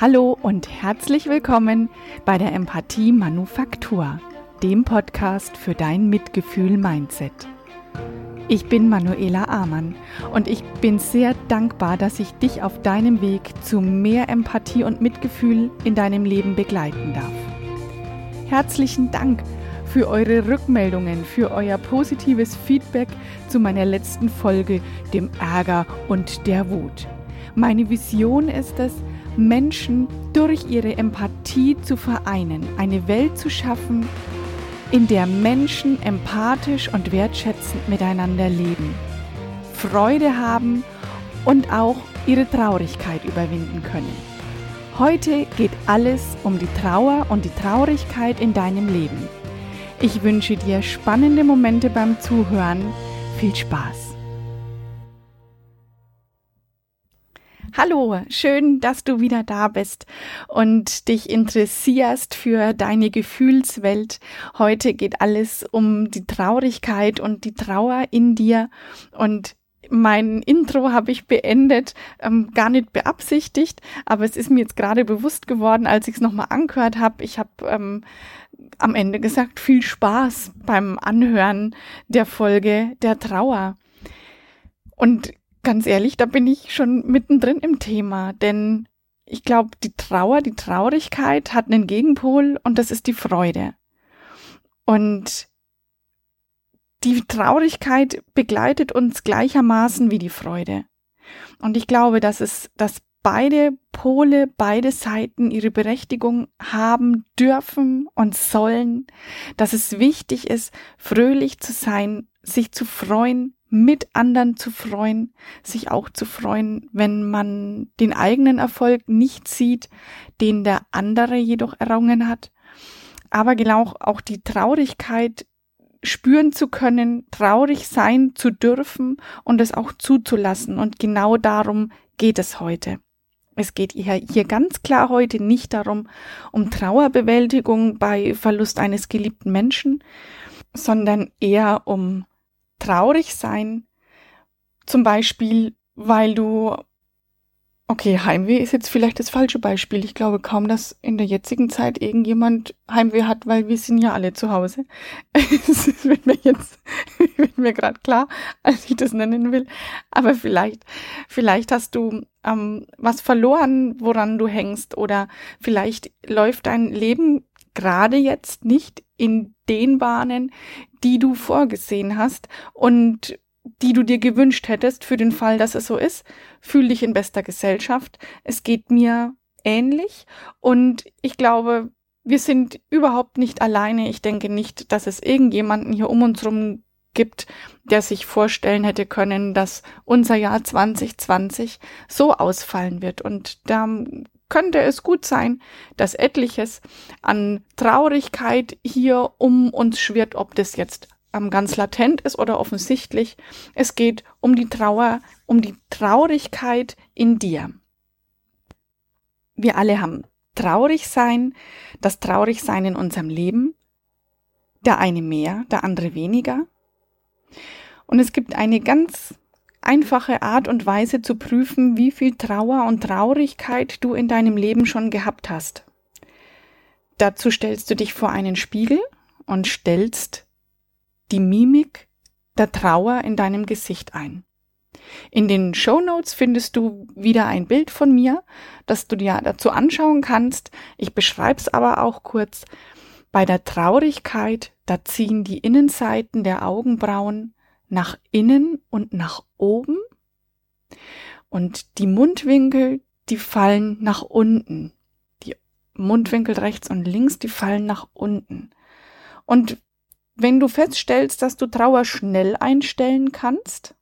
Hallo und herzlich willkommen bei der Empathie Manufaktur, dem Podcast für dein Mitgefühl-Mindset. Ich bin Manuela Amann und ich bin sehr dankbar, dass ich dich auf deinem Weg zu mehr Empathie und Mitgefühl in deinem Leben begleiten darf. Herzlichen Dank für eure Rückmeldungen, für euer positives Feedback zu meiner letzten Folge, dem Ärger und der Wut. Meine Vision ist es, Menschen durch ihre Empathie zu vereinen, eine Welt zu schaffen, in der Menschen empathisch und wertschätzend miteinander leben, Freude haben und auch ihre Traurigkeit überwinden können. Heute geht alles um die Trauer und die Traurigkeit in deinem Leben. Ich wünsche dir spannende Momente beim Zuhören. Viel Spaß! Hallo, schön, dass du wieder da bist und dich interessierst für deine Gefühlswelt. Heute geht alles um die Traurigkeit und die Trauer in dir und mein Intro habe ich beendet, ähm, gar nicht beabsichtigt, aber es ist mir jetzt gerade bewusst geworden, als ich es nochmal angehört habe. Ich habe ähm, am Ende gesagt, viel Spaß beim Anhören der Folge der Trauer. Und ganz ehrlich, da bin ich schon mittendrin im Thema, denn ich glaube, die Trauer, die Traurigkeit hat einen Gegenpol und das ist die Freude. Und die Traurigkeit begleitet uns gleichermaßen wie die Freude. Und ich glaube, dass es, dass beide Pole, beide Seiten ihre Berechtigung haben dürfen und sollen, dass es wichtig ist, fröhlich zu sein, sich zu freuen, mit anderen zu freuen, sich auch zu freuen, wenn man den eigenen Erfolg nicht sieht, den der andere jedoch errungen hat. Aber genau auch die Traurigkeit spüren zu können, traurig sein zu dürfen und es auch zuzulassen. Und genau darum geht es heute. Es geht hier, hier ganz klar heute nicht darum, um Trauerbewältigung bei Verlust eines geliebten Menschen, sondern eher um traurig sein, zum Beispiel, weil du, okay, Heimweh ist jetzt vielleicht das falsche Beispiel. Ich glaube kaum, dass in der jetzigen Zeit irgendjemand Heimweh hat, weil wir sind ja alle zu Hause. Es wird mir jetzt, wird mir gerade klar, als ich das nennen will. Aber vielleicht, vielleicht hast du ähm, was verloren, woran du hängst, oder vielleicht läuft dein Leben gerade jetzt nicht in den Bahnen, die du vorgesehen hast und die du dir gewünscht hättest für den Fall, dass es so ist. Fühl dich in bester Gesellschaft. Es geht mir ähnlich und ich glaube, wir sind überhaupt nicht alleine. Ich denke nicht, dass es irgendjemanden hier um uns rum gibt, der sich vorstellen hätte können, dass unser Jahr 2020 so ausfallen wird. Und da könnte es gut sein, dass etliches an Traurigkeit hier um uns schwirrt, ob das jetzt ähm, ganz latent ist oder offensichtlich. Es geht um die Trauer, um die Traurigkeit in dir. Wir alle haben traurig sein, das Traurigsein in unserem Leben. Der eine mehr, der andere weniger. Und es gibt eine ganz einfache Art und Weise zu prüfen, wie viel Trauer und Traurigkeit du in deinem Leben schon gehabt hast. Dazu stellst du dich vor einen Spiegel und stellst die Mimik der Trauer in deinem Gesicht ein. In den Show Notes findest du wieder ein Bild von mir, das du dir dazu anschauen kannst. Ich beschreibe es aber auch kurz. Bei der Traurigkeit, da ziehen die Innenseiten der Augenbrauen nach innen und nach oben. Und die Mundwinkel, die fallen nach unten. Die Mundwinkel rechts und links, die fallen nach unten. Und wenn du feststellst, dass du Trauer schnell einstellen kannst,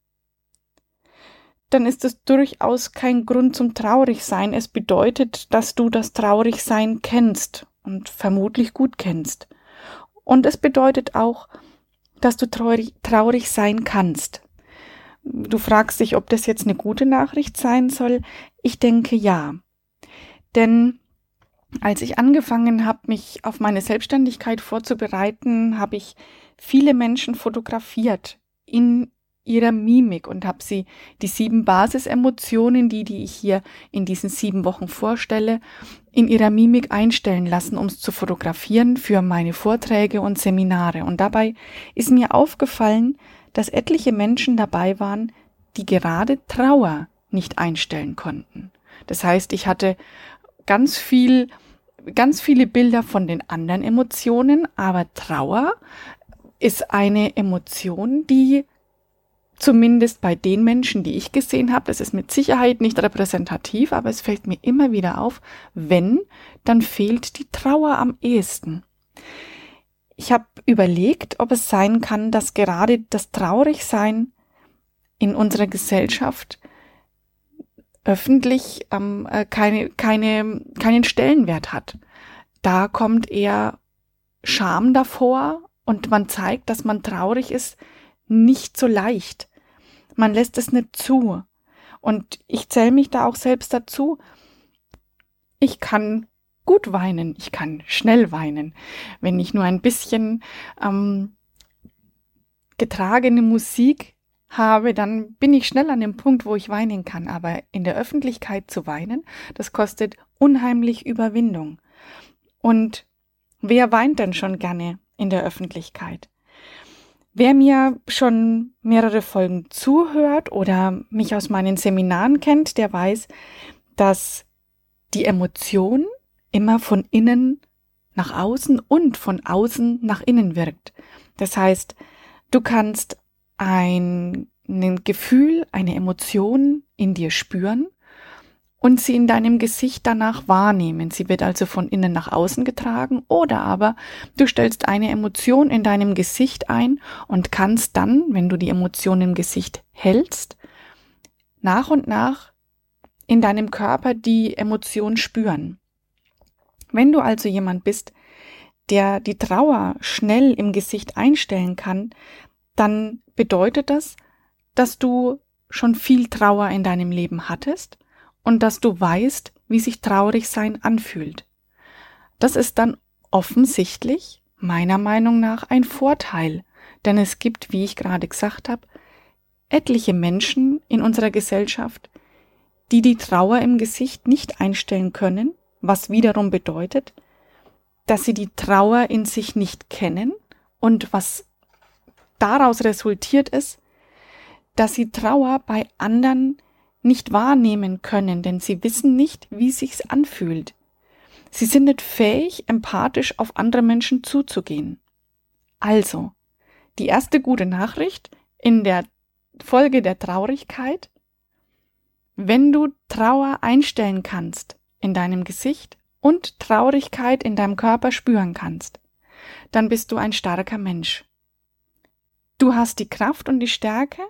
dann ist es durchaus kein Grund zum Traurigsein. Es bedeutet, dass du das Traurigsein kennst und vermutlich gut kennst. Und es bedeutet auch, dass du traurig, sein kannst. Du fragst dich, ob das jetzt eine gute Nachricht sein soll. Ich denke ja. Denn als ich angefangen habe, mich auf meine Selbstständigkeit vorzubereiten, habe ich viele Menschen fotografiert in ihrer Mimik und habe sie die sieben Basisemotionen, die, die ich hier in diesen sieben Wochen vorstelle, in ihrer Mimik einstellen lassen, um es zu fotografieren für meine Vorträge und Seminare. Und dabei ist mir aufgefallen, dass etliche Menschen dabei waren, die gerade Trauer nicht einstellen konnten. Das heißt, ich hatte ganz viel, ganz viele Bilder von den anderen Emotionen, aber Trauer ist eine Emotion, die zumindest bei den Menschen, die ich gesehen habe, das ist mit Sicherheit nicht repräsentativ, aber es fällt mir immer wieder auf, wenn, dann fehlt die Trauer am ehesten. Ich habe überlegt, ob es sein kann, dass gerade das Traurigsein in unserer Gesellschaft öffentlich ähm, äh, keine, keine, keinen Stellenwert hat. Da kommt eher Scham davor und man zeigt, dass man traurig ist, nicht so leicht. Man lässt es nicht zu. Und ich zähle mich da auch selbst dazu. Ich kann gut weinen, ich kann schnell weinen. Wenn ich nur ein bisschen ähm, getragene Musik habe, dann bin ich schnell an dem Punkt, wo ich weinen kann. Aber in der Öffentlichkeit zu weinen, das kostet unheimlich Überwindung. Und wer weint denn schon gerne in der Öffentlichkeit? Wer mir schon mehrere Folgen zuhört oder mich aus meinen Seminaren kennt, der weiß, dass die Emotion immer von innen nach außen und von außen nach innen wirkt. Das heißt, du kannst ein, ein Gefühl, eine Emotion in dir spüren und sie in deinem Gesicht danach wahrnehmen. Sie wird also von innen nach außen getragen oder aber du stellst eine Emotion in deinem Gesicht ein und kannst dann, wenn du die Emotion im Gesicht hältst, nach und nach in deinem Körper die Emotion spüren. Wenn du also jemand bist, der die Trauer schnell im Gesicht einstellen kann, dann bedeutet das, dass du schon viel Trauer in deinem Leben hattest und dass du weißt, wie sich traurig sein anfühlt. Das ist dann offensichtlich, meiner Meinung nach, ein Vorteil, denn es gibt, wie ich gerade gesagt habe, etliche Menschen in unserer Gesellschaft, die die Trauer im Gesicht nicht einstellen können, was wiederum bedeutet, dass sie die Trauer in sich nicht kennen und was daraus resultiert ist, dass sie Trauer bei anderen nicht wahrnehmen können, denn sie wissen nicht, wie sich's anfühlt. Sie sind nicht fähig, empathisch auf andere Menschen zuzugehen. Also, die erste gute Nachricht in der Folge der Traurigkeit, wenn du Trauer einstellen kannst in deinem Gesicht und Traurigkeit in deinem Körper spüren kannst, dann bist du ein starker Mensch. Du hast die Kraft und die Stärke,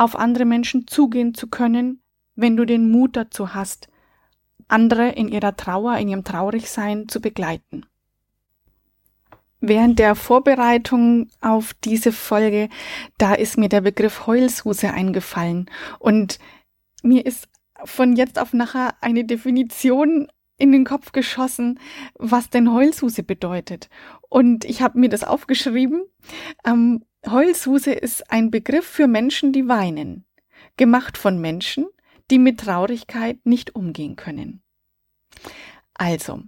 auf andere Menschen zugehen zu können, wenn du den Mut dazu hast, andere in ihrer Trauer, in ihrem Traurigsein zu begleiten. Während der Vorbereitung auf diese Folge, da ist mir der Begriff Heulsuse eingefallen und mir ist von jetzt auf nachher eine Definition in den Kopf geschossen, was denn Heulsuse bedeutet. Und ich habe mir das aufgeschrieben. Ähm, Heulsuse ist ein Begriff für Menschen, die weinen, gemacht von Menschen, die mit Traurigkeit nicht umgehen können. Also,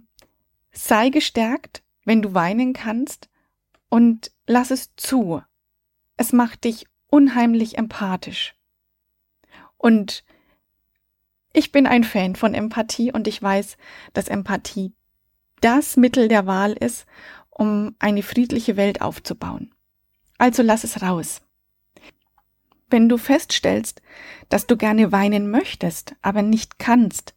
sei gestärkt, wenn du weinen kannst und lass es zu. Es macht dich unheimlich empathisch. Und ich bin ein Fan von Empathie und ich weiß, dass Empathie das Mittel der Wahl ist, um eine friedliche Welt aufzubauen. Also lass es raus. Wenn du feststellst, dass du gerne weinen möchtest, aber nicht kannst,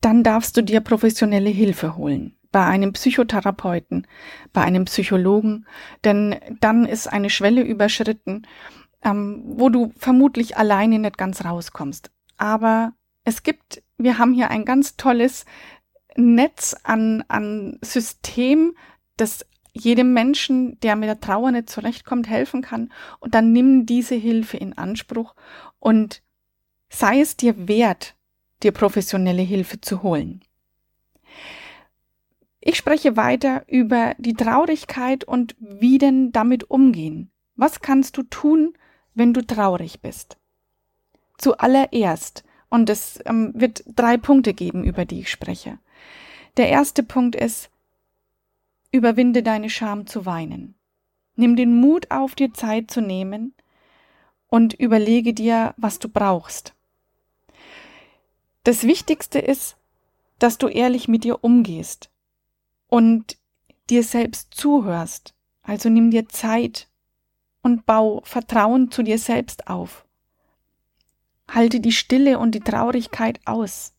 dann darfst du dir professionelle Hilfe holen. Bei einem Psychotherapeuten, bei einem Psychologen, denn dann ist eine Schwelle überschritten, ähm, wo du vermutlich alleine nicht ganz rauskommst. Aber es gibt, wir haben hier ein ganz tolles Netz an, an System, das jedem Menschen, der mit der Trauer nicht zurechtkommt, helfen kann. Und dann nimm diese Hilfe in Anspruch und sei es dir wert, dir professionelle Hilfe zu holen. Ich spreche weiter über die Traurigkeit und wie denn damit umgehen. Was kannst du tun, wenn du traurig bist? Zuallererst, und es ähm, wird drei Punkte geben, über die ich spreche. Der erste Punkt ist, überwinde deine Scham zu weinen. Nimm den Mut auf, dir Zeit zu nehmen und überlege dir, was du brauchst. Das Wichtigste ist, dass du ehrlich mit dir umgehst und dir selbst zuhörst. Also nimm dir Zeit und bau Vertrauen zu dir selbst auf. Halte die Stille und die Traurigkeit aus.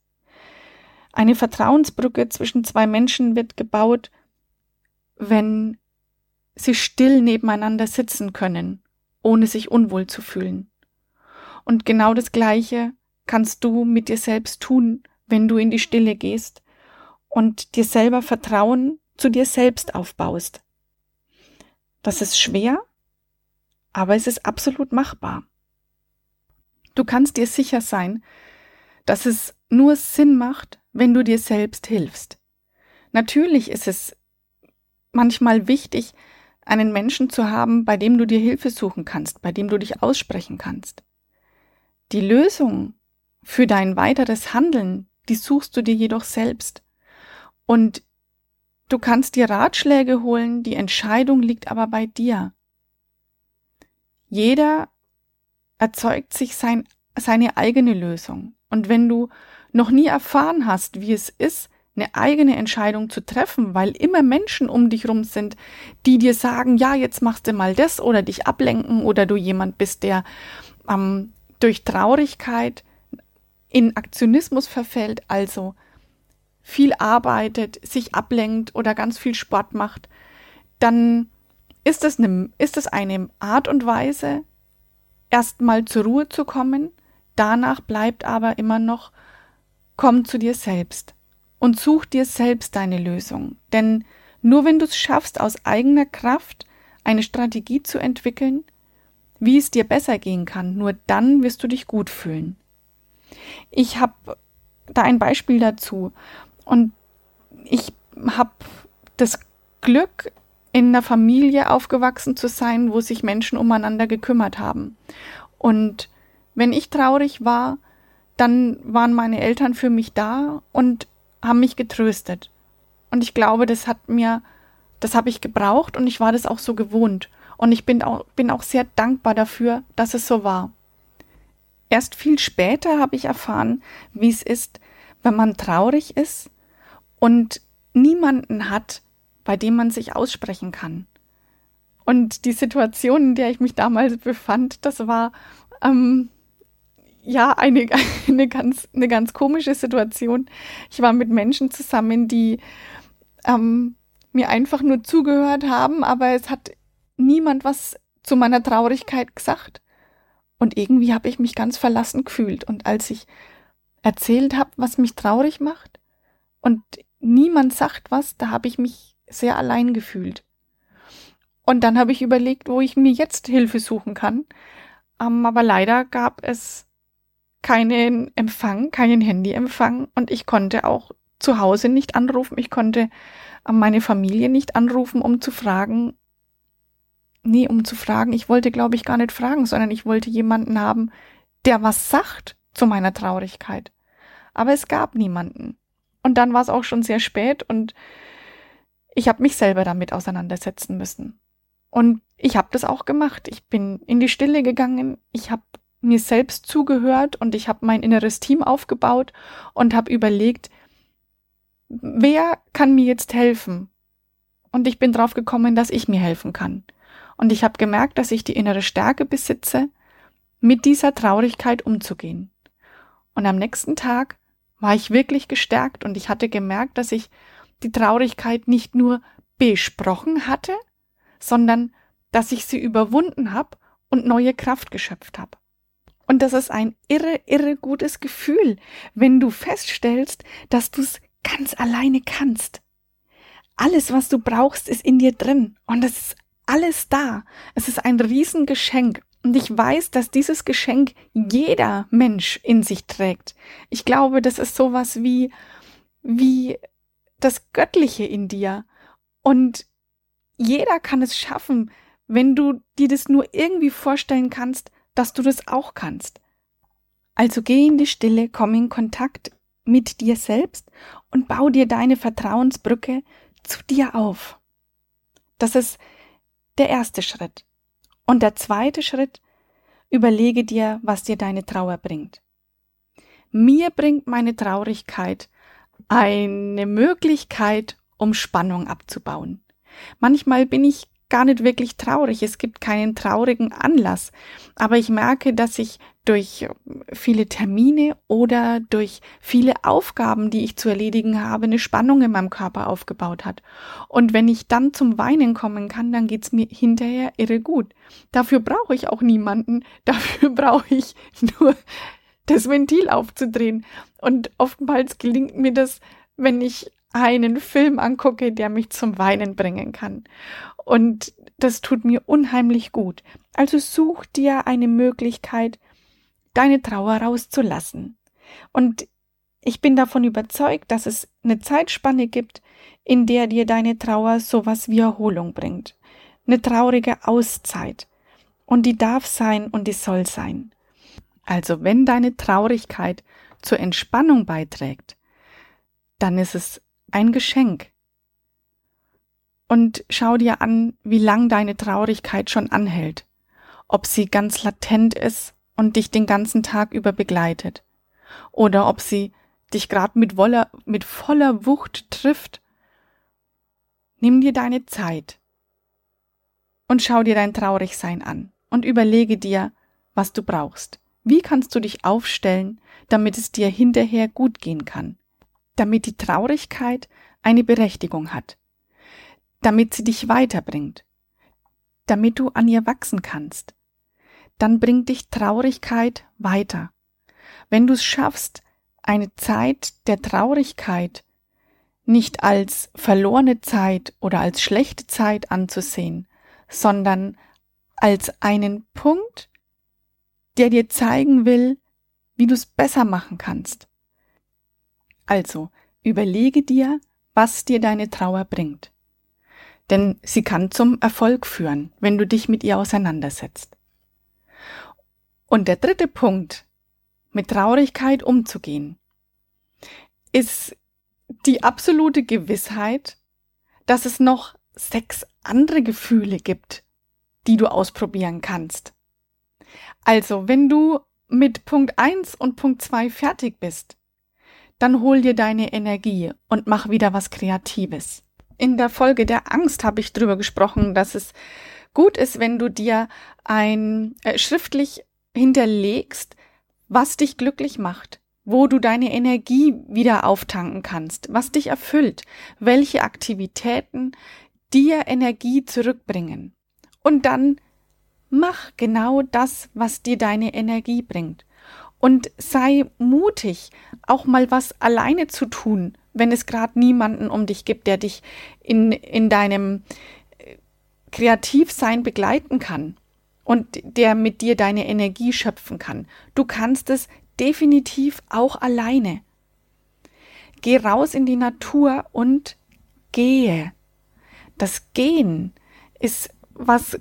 Eine Vertrauensbrücke zwischen zwei Menschen wird gebaut, wenn sie still nebeneinander sitzen können, ohne sich unwohl zu fühlen. Und genau das Gleiche kannst du mit dir selbst tun, wenn du in die Stille gehst und dir selber Vertrauen zu dir selbst aufbaust. Das ist schwer, aber es ist absolut machbar. Du kannst dir sicher sein, dass es nur Sinn macht, wenn du dir selbst hilfst. Natürlich ist es manchmal wichtig, einen Menschen zu haben, bei dem du dir Hilfe suchen kannst, bei dem du dich aussprechen kannst. Die Lösung für dein weiteres Handeln, die suchst du dir jedoch selbst. Und du kannst dir Ratschläge holen, die Entscheidung liegt aber bei dir. Jeder erzeugt sich sein, seine eigene Lösung. Und wenn du noch nie erfahren hast, wie es ist, eine eigene Entscheidung zu treffen, weil immer Menschen um dich rum sind, die dir sagen, ja, jetzt machst du mal das oder dich ablenken oder du jemand bist, der ähm, durch Traurigkeit in Aktionismus verfällt, also viel arbeitet, sich ablenkt oder ganz viel Sport macht, dann ist es eine, ist es eine Art und Weise, erstmal zur Ruhe zu kommen. Danach bleibt aber immer noch, komm zu dir selbst und such dir selbst deine Lösung. Denn nur wenn du es schaffst, aus eigener Kraft eine Strategie zu entwickeln, wie es dir besser gehen kann, nur dann wirst du dich gut fühlen. Ich habe da ein Beispiel dazu und ich habe das Glück, in einer Familie aufgewachsen zu sein, wo sich Menschen umeinander gekümmert haben. Und wenn ich traurig war, dann waren meine Eltern für mich da und haben mich getröstet. Und ich glaube, das hat mir, das habe ich gebraucht und ich war das auch so gewohnt. Und ich bin auch, bin auch sehr dankbar dafür, dass es so war. Erst viel später habe ich erfahren, wie es ist, wenn man traurig ist und niemanden hat, bei dem man sich aussprechen kann. Und die Situation, in der ich mich damals befand, das war ähm, ja eine, eine, ganz, eine ganz komische Situation. Ich war mit Menschen zusammen, die ähm, mir einfach nur zugehört haben, aber es hat niemand was zu meiner Traurigkeit gesagt. Und irgendwie habe ich mich ganz verlassen gefühlt. Und als ich erzählt habe, was mich traurig macht, und niemand sagt was, da habe ich mich sehr allein gefühlt. Und dann habe ich überlegt, wo ich mir jetzt Hilfe suchen kann. Ähm, aber leider gab es keinen Empfang, keinen Handyempfang und ich konnte auch zu Hause nicht anrufen. Ich konnte äh, meine Familie nicht anrufen, um zu fragen. Nee, um zu fragen. Ich wollte, glaube ich, gar nicht fragen, sondern ich wollte jemanden haben, der was sagt zu meiner Traurigkeit. Aber es gab niemanden. Und dann war es auch schon sehr spät und ich habe mich selber damit auseinandersetzen müssen. Und ich habe das auch gemacht. Ich bin in die Stille gegangen. Ich habe mir selbst zugehört und ich habe mein inneres Team aufgebaut und habe überlegt, wer kann mir jetzt helfen? Und ich bin drauf gekommen, dass ich mir helfen kann. Und ich habe gemerkt, dass ich die innere Stärke besitze, mit dieser Traurigkeit umzugehen. Und am nächsten Tag war ich wirklich gestärkt und ich hatte gemerkt, dass ich die Traurigkeit nicht nur besprochen hatte, sondern dass ich sie überwunden habe und neue Kraft geschöpft habe. Und das ist ein irre, irre gutes Gefühl, wenn du feststellst, dass du es ganz alleine kannst. Alles, was du brauchst, ist in dir drin und es ist alles da. Es ist ein Riesengeschenk. Und ich weiß, dass dieses Geschenk jeder Mensch in sich trägt. Ich glaube, das ist sowas wie, wie das Göttliche in dir. Und jeder kann es schaffen, wenn du dir das nur irgendwie vorstellen kannst, dass du das auch kannst. Also geh in die Stille, komm in Kontakt mit dir selbst und bau dir deine Vertrauensbrücke zu dir auf. Das ist der erste Schritt. Und der zweite Schritt, überlege dir, was dir deine Trauer bringt. Mir bringt meine Traurigkeit eine Möglichkeit, um Spannung abzubauen. Manchmal bin ich gar nicht wirklich traurig. Es gibt keinen traurigen Anlass. Aber ich merke, dass ich durch viele Termine oder durch viele Aufgaben, die ich zu erledigen habe, eine Spannung in meinem Körper aufgebaut hat. Und wenn ich dann zum Weinen kommen kann, dann geht's mir hinterher irre gut. Dafür brauche ich auch niemanden. Dafür brauche ich nur das Ventil aufzudrehen. Und oftmals gelingt mir das, wenn ich einen Film angucke, der mich zum Weinen bringen kann. Und das tut mir unheimlich gut. Also such dir eine Möglichkeit, deine Trauer rauszulassen. Und ich bin davon überzeugt, dass es eine Zeitspanne gibt, in der dir deine Trauer sowas wie Erholung bringt. Eine traurige Auszeit. Und die darf sein und die soll sein. Also wenn deine Traurigkeit zur Entspannung beiträgt, dann ist es ein Geschenk. Und schau dir an, wie lang deine Traurigkeit schon anhält, ob sie ganz latent ist und dich den ganzen Tag über begleitet, oder ob sie dich gerade mit, mit voller Wucht trifft. Nimm dir deine Zeit und schau dir dein Traurigsein an und überlege dir, was du brauchst. Wie kannst du dich aufstellen, damit es dir hinterher gut gehen kann? Damit die Traurigkeit eine Berechtigung hat, damit sie dich weiterbringt, damit du an ihr wachsen kannst. Dann bringt dich Traurigkeit weiter. Wenn du es schaffst, eine Zeit der Traurigkeit nicht als verlorene Zeit oder als schlechte Zeit anzusehen, sondern als einen Punkt, der dir zeigen will, wie du es besser machen kannst, also, überlege dir, was dir deine Trauer bringt. Denn sie kann zum Erfolg führen, wenn du dich mit ihr auseinandersetzt. Und der dritte Punkt, mit Traurigkeit umzugehen, ist die absolute Gewissheit, dass es noch sechs andere Gefühle gibt, die du ausprobieren kannst. Also, wenn du mit Punkt eins und Punkt zwei fertig bist, dann hol dir deine Energie und mach wieder was Kreatives. In der Folge der Angst habe ich drüber gesprochen, dass es gut ist, wenn du dir ein äh, schriftlich hinterlegst, was dich glücklich macht, wo du deine Energie wieder auftanken kannst, was dich erfüllt, welche Aktivitäten dir Energie zurückbringen. Und dann mach genau das, was dir deine Energie bringt und sei mutig, auch mal was alleine zu tun, wenn es gerade niemanden um dich gibt, der dich in, in deinem äh, Kreativsein begleiten kann und der mit dir deine Energie schöpfen kann. Du kannst es definitiv auch alleine. Geh raus in die Natur und gehe. Das Gehen ist was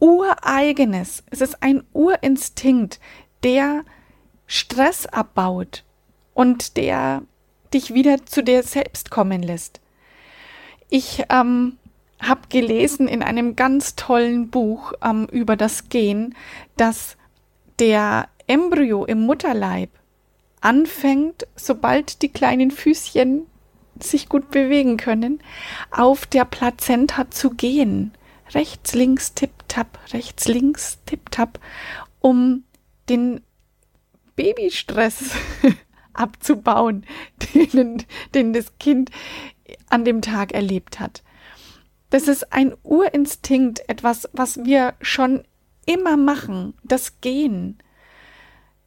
Ureigenes. Es ist ein Urinstinkt, der Stress abbaut und der dich wieder zu dir selbst kommen lässt. Ich ähm, habe gelesen in einem ganz tollen Buch ähm, über das Gen, dass der Embryo im Mutterleib anfängt, sobald die kleinen Füßchen sich gut bewegen können, auf der Plazenta zu gehen. Rechts, links, tipp, tapp, rechts, links, tipp, tapp, um den Babystress abzubauen, den, den das Kind an dem Tag erlebt hat. Das ist ein Urinstinkt, etwas, was wir schon immer machen, das Gehen.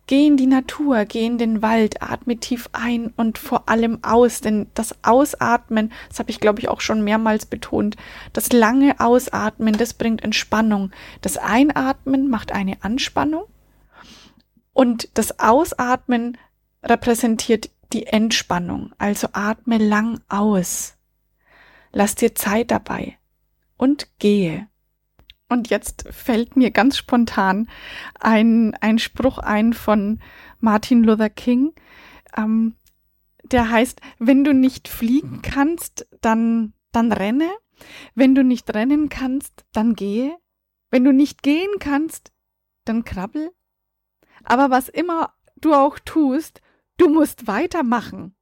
Geh in die Natur, geh in den Wald, atme tief ein und vor allem aus, denn das Ausatmen, das habe ich glaube ich auch schon mehrmals betont, das lange Ausatmen, das bringt Entspannung. Das Einatmen macht eine Anspannung und das Ausatmen repräsentiert die Entspannung. Also atme lang aus. Lass dir Zeit dabei und gehe. Und jetzt fällt mir ganz spontan ein, ein Spruch ein von Martin Luther King. Ähm, der heißt, wenn du nicht fliegen kannst, dann, dann renne. Wenn du nicht rennen kannst, dann gehe. Wenn du nicht gehen kannst, dann krabbel. Aber was immer du auch tust, du musst weitermachen.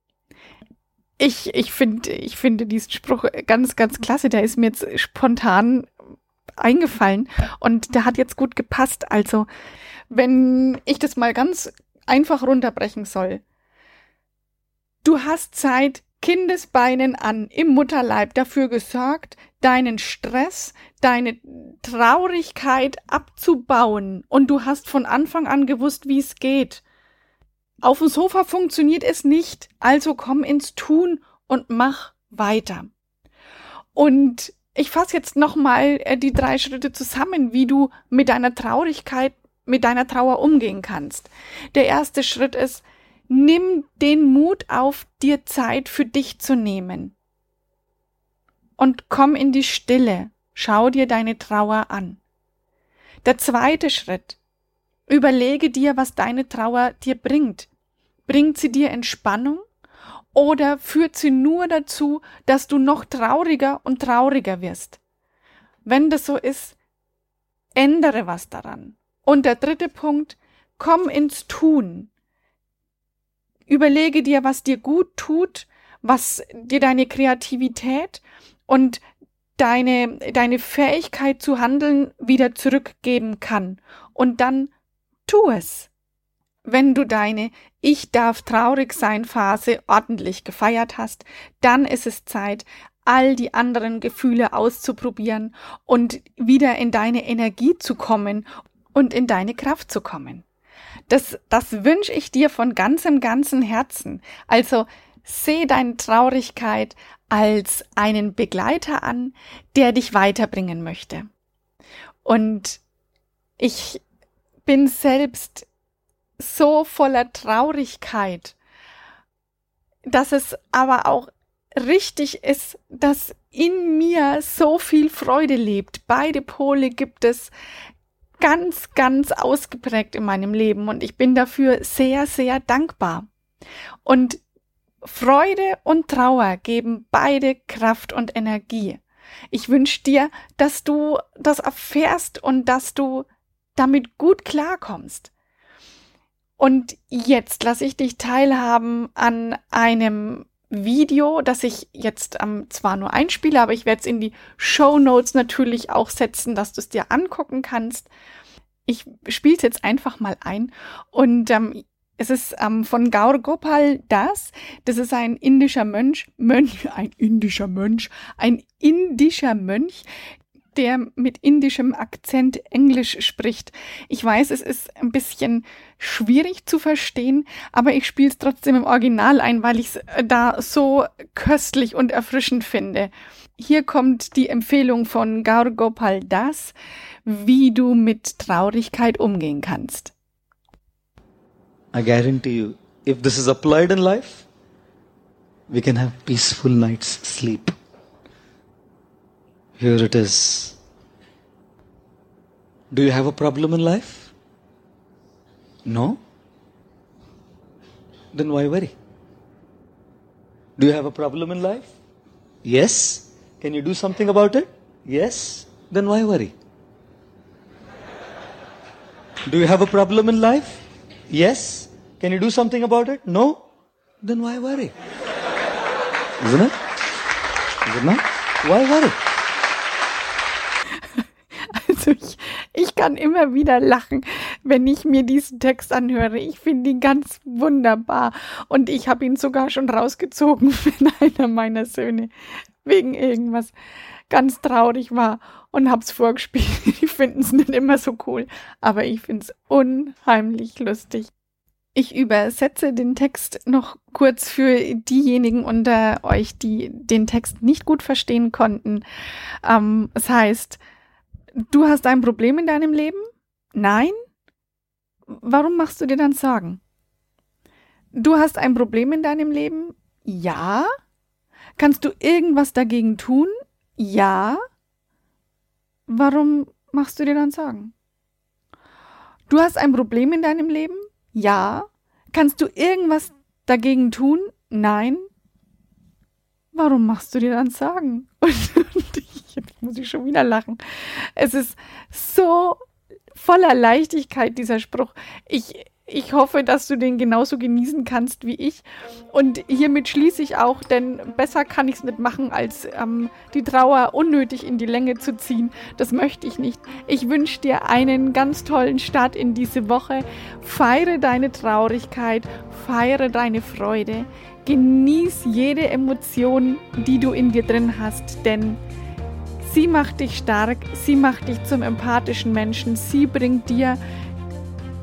Ich, ich finde, ich finde diesen Spruch ganz, ganz klasse. Der ist mir jetzt spontan eingefallen und der hat jetzt gut gepasst. Also, wenn ich das mal ganz einfach runterbrechen soll. Du hast seit Kindesbeinen an im Mutterleib dafür gesorgt, deinen Stress, deine Traurigkeit abzubauen und du hast von Anfang an gewusst, wie es geht. Auf dem Sofa funktioniert es nicht, also komm ins Tun und mach weiter. Und ich fasse jetzt nochmal äh, die drei Schritte zusammen, wie du mit deiner Traurigkeit, mit deiner Trauer umgehen kannst. Der erste Schritt ist, nimm den Mut auf, dir Zeit für dich zu nehmen. Und komm in die Stille. Schau dir deine Trauer an. Der zweite Schritt. Überlege dir, was deine Trauer dir bringt. Bringt sie dir Entspannung oder führt sie nur dazu, dass du noch trauriger und trauriger wirst? Wenn das so ist, ändere was daran. Und der dritte Punkt, komm ins Tun. Überlege dir, was dir gut tut, was dir deine Kreativität und deine, deine Fähigkeit zu handeln wieder zurückgeben kann. Und dann tu es wenn du deine Ich darf traurig sein Phase ordentlich gefeiert hast, dann ist es Zeit, all die anderen Gefühle auszuprobieren und wieder in deine Energie zu kommen und in deine Kraft zu kommen. Das, das wünsche ich dir von ganzem, ganzem Herzen. Also seh deine Traurigkeit als einen Begleiter an, der dich weiterbringen möchte. Und ich bin selbst so voller Traurigkeit, dass es aber auch richtig ist, dass in mir so viel Freude lebt. Beide Pole gibt es ganz, ganz ausgeprägt in meinem Leben und ich bin dafür sehr, sehr dankbar. Und Freude und Trauer geben beide Kraft und Energie. Ich wünsche dir, dass du das erfährst und dass du damit gut klarkommst. Und jetzt lasse ich dich teilhaben an einem Video, das ich jetzt ähm, zwar nur einspiele, aber ich werde es in die Show Notes natürlich auch setzen, dass du es dir angucken kannst. Ich spiele es jetzt einfach mal ein und ähm, es ist ähm, von Gaur Gopal Das. Das ist ein indischer Mönch, Mönch, ein indischer Mönch, ein indischer Mönch, der mit indischem Akzent Englisch spricht. Ich weiß, es ist ein bisschen schwierig zu verstehen, aber ich spiele es trotzdem im Original ein, weil ich es äh, da so köstlich und erfrischend finde. Hier kommt die Empfehlung von Gaur Gopal Das, wie du mit Traurigkeit umgehen kannst. I guarantee you, if this is applied in life, we can have peaceful night's sleep. Here it is. Do you have a problem in life? No? Then why worry? Do you have a problem in life? Yes. Can you do something about it? Yes. Then why worry? Do you have a problem in life? Yes. Can you do something about it? No. Then why worry? Isn't it? Isn't it? Why worry? Also ich, ich kann immer wieder lachen, wenn ich mir diesen Text anhöre. Ich finde ihn ganz wunderbar. Und ich habe ihn sogar schon rausgezogen, wenn einer meiner Söhne wegen irgendwas ganz traurig war und hab's vorgespielt. Die finden es nicht immer so cool, aber ich finde es unheimlich lustig. Ich übersetze den Text noch kurz für diejenigen unter euch, die den Text nicht gut verstehen konnten. Ähm, es heißt, Du hast ein Problem in deinem Leben? Nein? Warum machst du dir dann Sorgen? Du hast ein Problem in deinem Leben? Ja? Kannst du irgendwas dagegen tun? Ja? Warum machst du dir dann Sorgen? Du hast ein Problem in deinem Leben? Ja. Kannst du irgendwas dagegen tun? Nein. Warum machst du dir dann Sorgen? Und muss ich schon wieder lachen. Es ist so voller Leichtigkeit, dieser Spruch. Ich, ich hoffe, dass du den genauso genießen kannst wie ich. Und hiermit schließe ich auch, denn besser kann ich es nicht machen, als ähm, die Trauer unnötig in die Länge zu ziehen. Das möchte ich nicht. Ich wünsche dir einen ganz tollen Start in diese Woche. Feiere deine Traurigkeit, feiere deine Freude. Genieß jede Emotion, die du in dir drin hast, denn sie macht dich stark, sie macht dich zum empathischen Menschen, sie bringt dir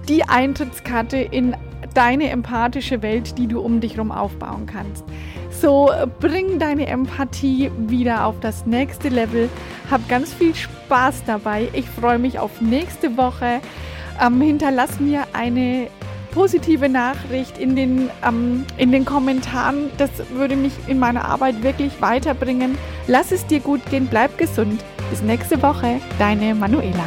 die Eintrittskarte in deine empathische Welt, die du um dich herum aufbauen kannst. So bring deine Empathie wieder auf das nächste Level. Hab ganz viel Spaß dabei. Ich freue mich auf nächste Woche. Ähm, hinterlass mir eine positive Nachricht in den, ähm, in den Kommentaren. Das würde mich in meiner Arbeit wirklich weiterbringen. Lass es dir gut gehen, bleib gesund. Bis nächste Woche, deine Manuela.